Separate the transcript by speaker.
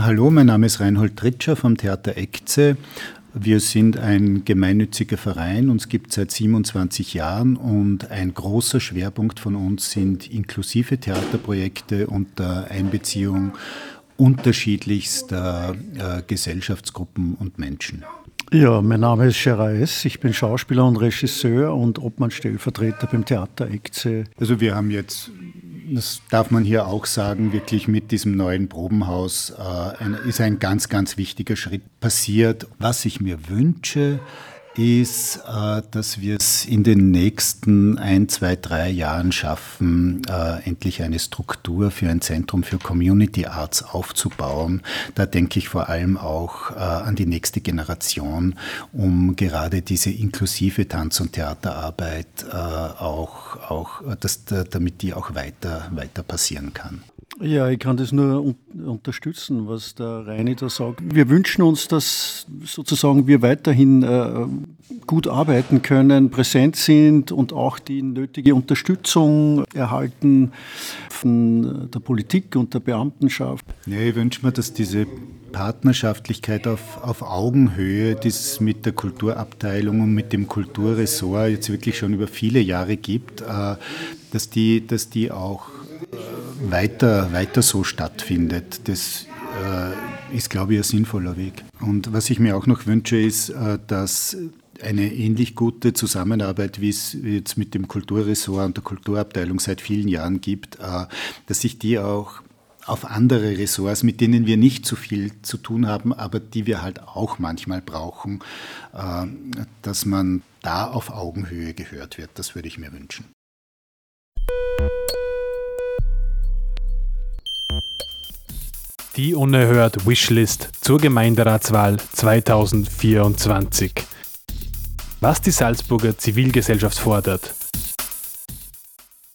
Speaker 1: Hallo, mein Name ist Reinhold Tritscher vom Theater Ekze. Wir sind ein gemeinnütziger Verein, uns gibt es seit 27 Jahren und ein großer Schwerpunkt von uns sind inklusive Theaterprojekte unter Einbeziehung unterschiedlichster äh, Gesellschaftsgruppen und Menschen.
Speaker 2: Ja, mein Name ist Scherais, ich bin Schauspieler und Regisseur und Obmann-Stellvertreter beim Theater Ekze.
Speaker 1: Also wir haben jetzt das darf man hier auch sagen, wirklich mit diesem neuen Probenhaus äh, ein, ist ein ganz, ganz wichtiger Schritt passiert. Was ich mir wünsche, ist, äh, dass wir es in den nächsten ein, zwei, drei Jahren schaffen, äh, endlich eine Struktur für ein Zentrum für Community Arts aufzubauen. Da denke ich vor allem auch äh, an die nächste Generation, um gerade diese inklusive Tanz- und Theaterarbeit auch, auch das, damit die auch weiter, weiter passieren kann.
Speaker 2: Ja, ich kann das nur un unterstützen, was der Reini da sagt. Wir wünschen uns, dass sozusagen wir weiterhin äh, gut arbeiten können, präsent sind und auch die nötige Unterstützung erhalten von der Politik und der Beamtenschaft.
Speaker 1: Ja, ich wünsche mir, dass diese Partnerschaftlichkeit auf, auf Augenhöhe, die es mit der Kulturabteilung und mit dem Kulturressort jetzt wirklich schon über viele Jahre gibt, äh, dass, die, dass die auch weiter, weiter so stattfindet. Das äh, ist, glaube ich, ein sinnvoller Weg. Und was ich mir auch noch wünsche, ist, äh, dass eine ähnlich gute Zusammenarbeit, wie es jetzt mit dem Kulturressort und der Kulturabteilung seit vielen Jahren gibt, äh, dass sich die auch auf andere Ressorts, mit denen wir nicht so viel zu tun haben, aber die wir halt auch manchmal brauchen, äh, dass man da auf Augenhöhe gehört wird. Das würde ich mir wünschen.
Speaker 3: Die unerhört Wishlist zur Gemeinderatswahl 2024. Was die Salzburger Zivilgesellschaft fordert,